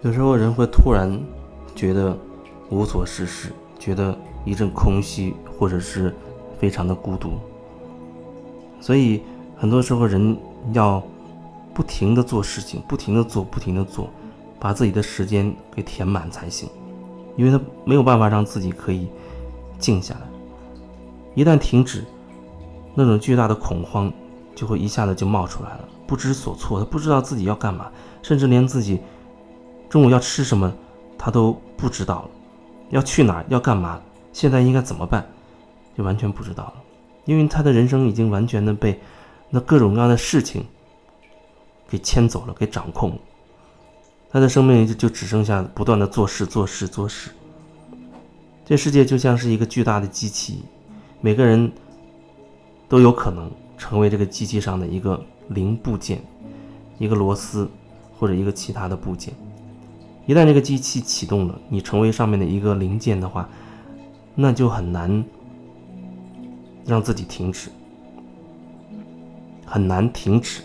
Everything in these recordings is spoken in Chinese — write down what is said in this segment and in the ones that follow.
有时候人会突然觉得无所事事，觉得一阵空虚，或者是非常的孤独。所以很多时候人要不停的做事情，不停的做，不停的做，把自己的时间给填满才行。因为他没有办法让自己可以静下来。一旦停止，那种巨大的恐慌就会一下子就冒出来了，不知所措，他不知道自己要干嘛，甚至连自己。中午要吃什么，他都不知道了；要去哪儿，要干嘛，现在应该怎么办，就完全不知道了。因为他的人生已经完全的被那各种各样的事情给牵走了，给掌控了。他的生命就就只剩下不断的做事、做事、做事。这世界就像是一个巨大的机器，每个人都有可能成为这个机器上的一个零部件，一个螺丝或者一个其他的部件。一旦这个机器启动了，你成为上面的一个零件的话，那就很难让自己停止，很难停止，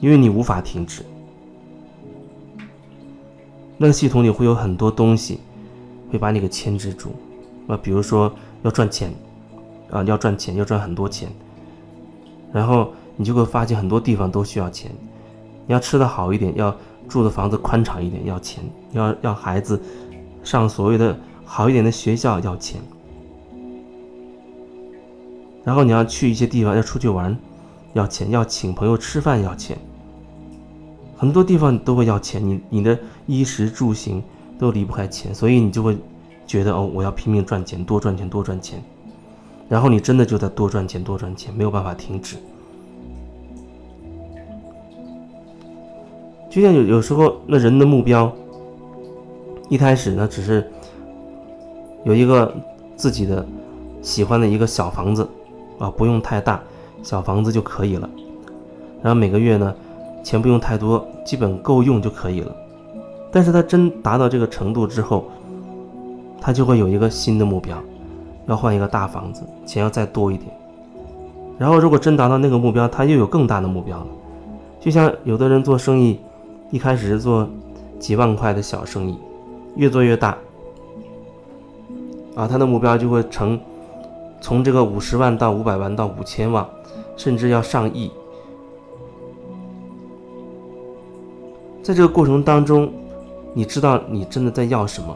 因为你无法停止。那个系统里会有很多东西会把你给牵制住，那，比如说要赚钱，啊，要赚钱，要赚很多钱，然后你就会发现很多地方都需要钱，你要吃的好一点，要。住的房子宽敞一点要钱，要要孩子上所谓的好一点的学校要钱，然后你要去一些地方要出去玩，要钱，要请朋友吃饭要钱，很多地方都会要钱，你你的衣食住行都离不开钱，所以你就会觉得哦，我要拼命赚钱，多赚钱，多赚钱，然后你真的就在多赚钱，多赚钱，没有办法停止。就像有有时候，那人的目标，一开始呢，只是有一个自己的喜欢的一个小房子，啊，不用太大，小房子就可以了。然后每个月呢，钱不用太多，基本够用就可以了。但是他真达到这个程度之后，他就会有一个新的目标，要换一个大房子，钱要再多一点。然后如果真达到那个目标，他又有更大的目标了。就像有的人做生意。一开始是做几万块的小生意，越做越大，啊，他的目标就会成从这个五十万到五百万到五千万，甚至要上亿。在这个过程当中，你知道你真的在要什么？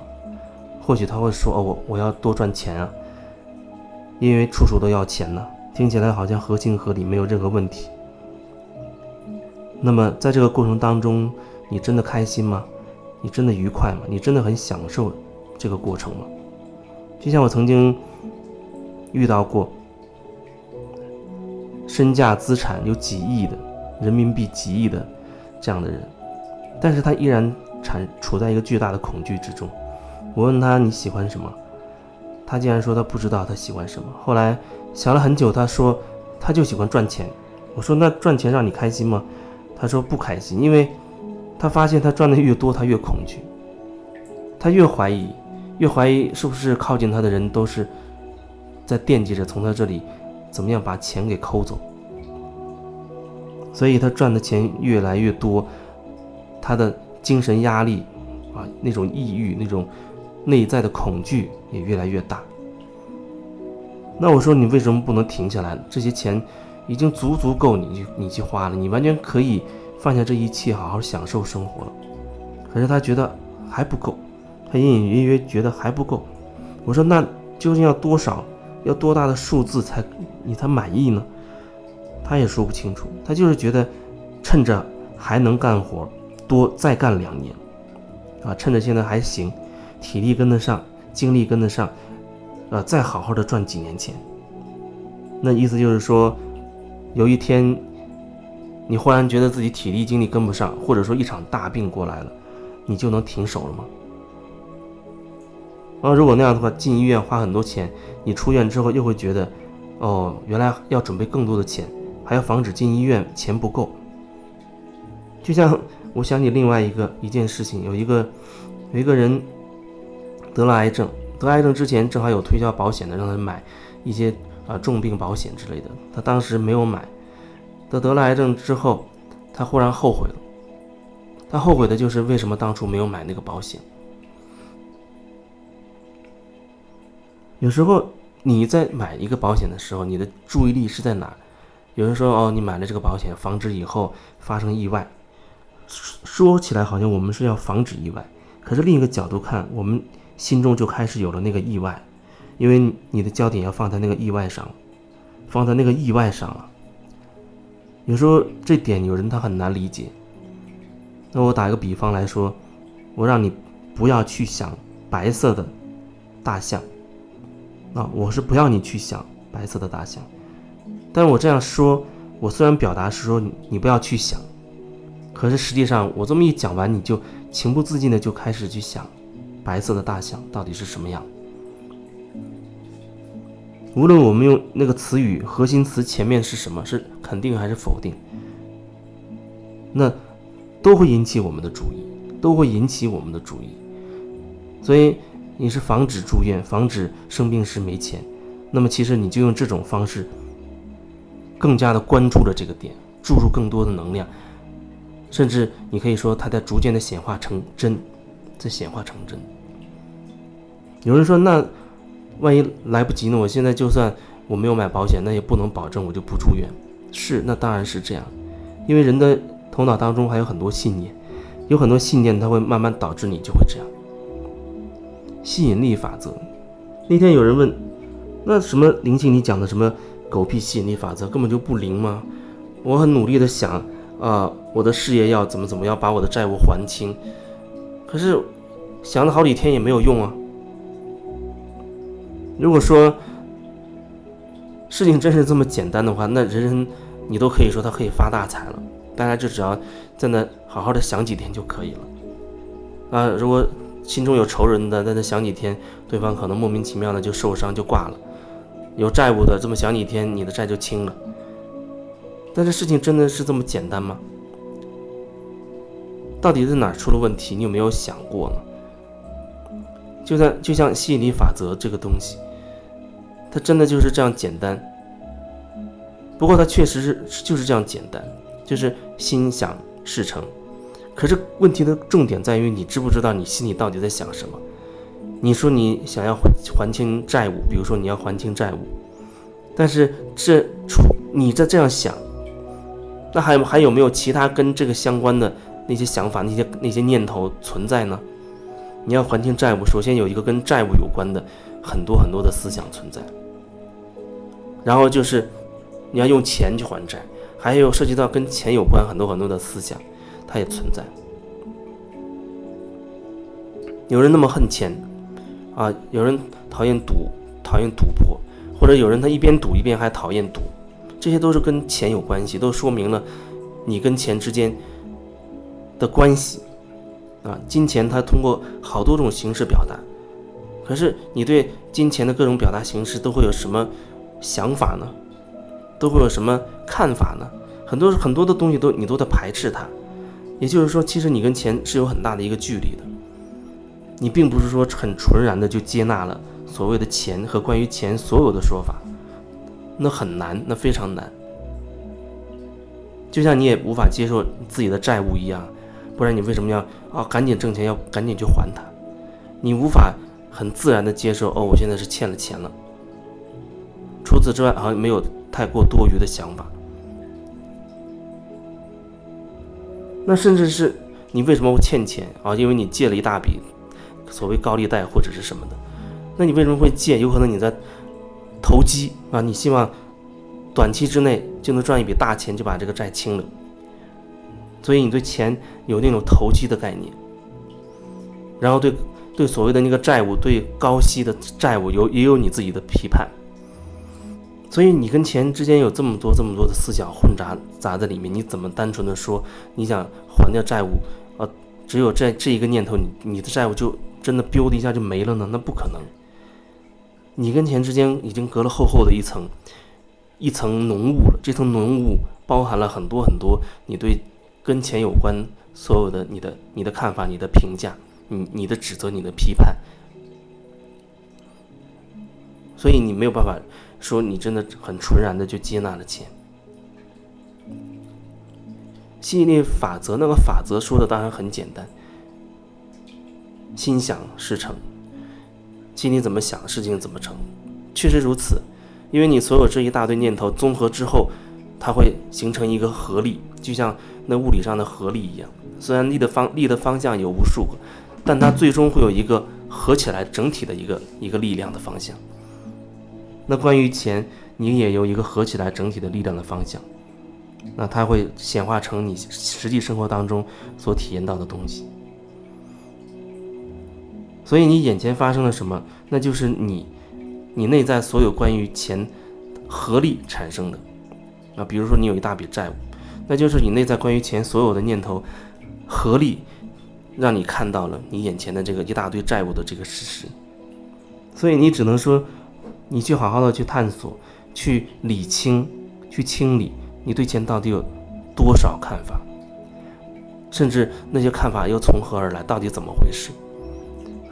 或许他会说：“哦，我我要多赚钱啊，因为处处都要钱呢。”听起来好像合情合理，没有任何问题。那么在这个过程当中，你真的开心吗？你真的愉快吗？你真的很享受这个过程吗？就像我曾经遇到过身价资产有几亿的人民币几亿的这样的人，但是他依然产处在一个巨大的恐惧之中。我问他你喜欢什么，他竟然说他不知道他喜欢什么。后来想了很久，他说他就喜欢赚钱。我说那赚钱让你开心吗？他说不开心，因为。他发现他赚的越多，他越恐惧，他越怀疑，越怀疑是不是靠近他的人都是在惦记着从他这里怎么样把钱给抠走。所以他赚的钱越来越多，他的精神压力啊，那种抑郁、那种内在的恐惧也越来越大。那我说你为什么不能停下来？这些钱已经足足够你去你去花了，你完全可以。放下这一切，好好享受生活了。可是他觉得还不够，他隐隐约约觉得还不够。我说：“那究竟要多少？要多大的数字才你才满意呢？”他也说不清楚。他就是觉得趁着还能干活，多再干两年，啊，趁着现在还行，体力跟得上，精力跟得上，啊，再好好的赚几年钱。那意思就是说，有一天。你忽然觉得自己体力精力跟不上，或者说一场大病过来了，你就能停手了吗？啊，如果那样的话，进医院花很多钱，你出院之后又会觉得，哦，原来要准备更多的钱，还要防止进医院钱不够。就像我想起另外一个一件事情，有一个有一个人得了癌症，得癌症之前正好有推销保险的，让他买一些啊重病保险之类的，他当时没有买。得得了癌症之后，他忽然后悔了。他后悔的就是为什么当初没有买那个保险。有时候你在买一个保险的时候，你的注意力是在哪？有人说哦，你买了这个保险，防止以后发生意外。说起来好像我们是要防止意外，可是另一个角度看，我们心中就开始有了那个意外，因为你的焦点要放在那个意外上，放在那个意外上了。有时候这点有人他很难理解。那我打一个比方来说，我让你不要去想白色的大象，啊，我是不要你去想白色的大象。但我这样说，我虽然表达是说你不要去想，可是实际上我这么一讲完，你就情不自禁的就开始去想白色的大象到底是什么样。无论我们用那个词语核心词前面是什么，是肯定还是否定，那都会引起我们的注意，都会引起我们的注意。所以你是防止住院，防止生病时没钱，那么其实你就用这种方式，更加的关注了这个点，注入更多的能量，甚至你可以说它在逐渐的显化成真，在显化成真。有人说那。万一来不及呢？我现在就算我没有买保险，那也不能保证我就不住院。是，那当然是这样，因为人的头脑当中还有很多信念，有很多信念，它会慢慢导致你就会这样。吸引力法则。那天有人问，那什么灵性你讲的什么狗屁吸引力法则根本就不灵吗？我很努力的想啊，我的事业要怎么怎么样，把我的债务还清，可是想了好几天也没有用啊。如果说事情真是这么简单的话，那人人你都可以说他可以发大财了。大家就只要在那好好的想几天就可以了。啊，如果心中有仇人的，在那想几天，对方可能莫名其妙的就受伤就挂了。有债务的，这么想几天，你的债就清了。但是事情真的是这么简单吗？到底是哪出了问题？你有没有想过呢？就像就像吸引力法则这个东西。它真的就是这样简单，不过它确实是就是这样简单，就是心想事成。可是问题的重点在于你知不知道你心里到底在想什么？你说你想要还还清债务，比如说你要还清债务，但是这出你在这样想，那还还有没有其他跟这个相关的那些想法、那些那些念头存在呢？你要还清债务，首先有一个跟债务有关的很多很多的思想存在。然后就是你要用钱去还债，还有涉及到跟钱有关很多很多的思想，它也存在。有人那么恨钱啊，有人讨厌赌，讨厌赌博，或者有人他一边赌一边还讨厌赌，这些都是跟钱有关系，都说明了你跟钱之间的关系啊。金钱它通过好多种形式表达，可是你对金钱的各种表达形式都会有什么？想法呢，都会有什么看法呢？很多很多的东西都你都在排斥它，也就是说，其实你跟钱是有很大的一个距离的。你并不是说很纯然的就接纳了所谓的钱和关于钱所有的说法，那很难，那非常难。就像你也无法接受自己的债务一样，不然你为什么要啊赶紧挣钱，要赶紧去还它？你无法很自然的接受哦，我现在是欠了钱了。除此之外，好像没有太过多余的想法。那甚至是你为什么会欠钱啊？因为你借了一大笔所谓高利贷或者是什么的。那你为什么会借？有可能你在投机啊？你希望短期之内就能赚一笔大钱，就把这个债清了。所以你对钱有那种投机的概念，然后对对所谓的那个债务，对高息的债务有也有你自己的批判。所以你跟钱之间有这么多这么多的思想混杂杂在里面，你怎么单纯的说你想还掉债务，啊，只有这这一个念头，你你的债务就真的 biu 的一下就没了呢？那不可能。你跟钱之间已经隔了厚厚的一层一层浓雾了，这层浓雾包含了很多很多你对跟钱有关所有的你的你的看法、你的评价、你你的指责、你的批判，所以你没有办法说你真的很纯然的就接纳了钱。吸引力法则那个法则说的当然很简单，心想事成，心里怎么想，事情怎么成，确实如此，因为你所有这一大堆念头综合之后，它会形成一个合力，就像那物理上的合力一样。虽然力的方力的方向有无数个，但它最终会有一个合起来整体的一个一个力量的方向。那关于钱，你也有一个合起来整体的力量的方向。那它会显化成你实际生活当中所体验到的东西，所以你眼前发生了什么，那就是你，你内在所有关于钱合力产生的。啊，比如说你有一大笔债务，那就是你内在关于钱所有的念头合力，让你看到了你眼前的这个一大堆债务的这个事实。所以你只能说，你去好好的去探索，去理清，去清理。你对钱到底有多少看法？甚至那些看法又从何而来？到底怎么回事？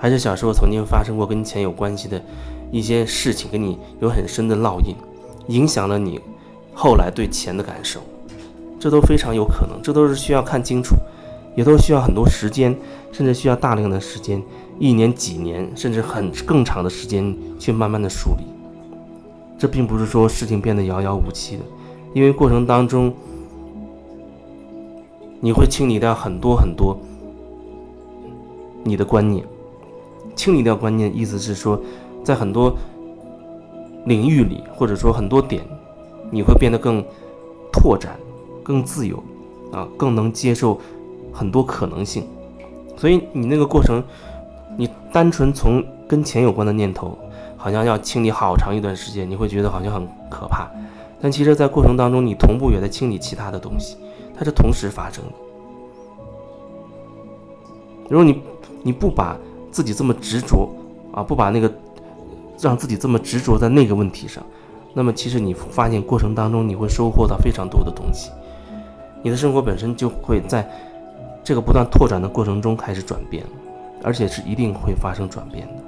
还是小时候曾经发生过跟钱有关系的一些事情，跟你有很深的烙印，影响了你后来对钱的感受？这都非常有可能，这都是需要看清楚，也都需要很多时间，甚至需要大量的时间，一年、几年，甚至很更长的时间去慢慢的梳理。这并不是说事情变得遥遥无期的。因为过程当中，你会清理掉很多很多你的观念，清理掉观念，意思是说，在很多领域里，或者说很多点，你会变得更拓展、更自由，啊，更能接受很多可能性。所以你那个过程，你单纯从跟钱有关的念头，好像要清理好长一段时间，你会觉得好像很可怕。但其实，在过程当中，你同步也在清理其他的东西，它是同时发生的。如果你你不把自己这么执着啊，不把那个让自己这么执着在那个问题上，那么其实你发现过程当中，你会收获到非常多的东西，你的生活本身就会在这个不断拓展的过程中开始转变，而且是一定会发生转变的。